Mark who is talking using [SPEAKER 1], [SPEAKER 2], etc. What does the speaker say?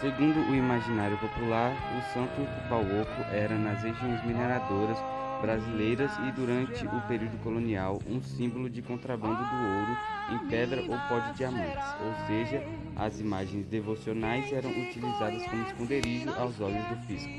[SPEAKER 1] Segundo o imaginário popular, o santo Pauoco era nas regiões mineradoras brasileiras e durante o período colonial um símbolo de contrabando do ouro em pedra ou pó de diamantes, ou seja, as imagens devocionais eram utilizadas como esconderijo aos olhos do fisco.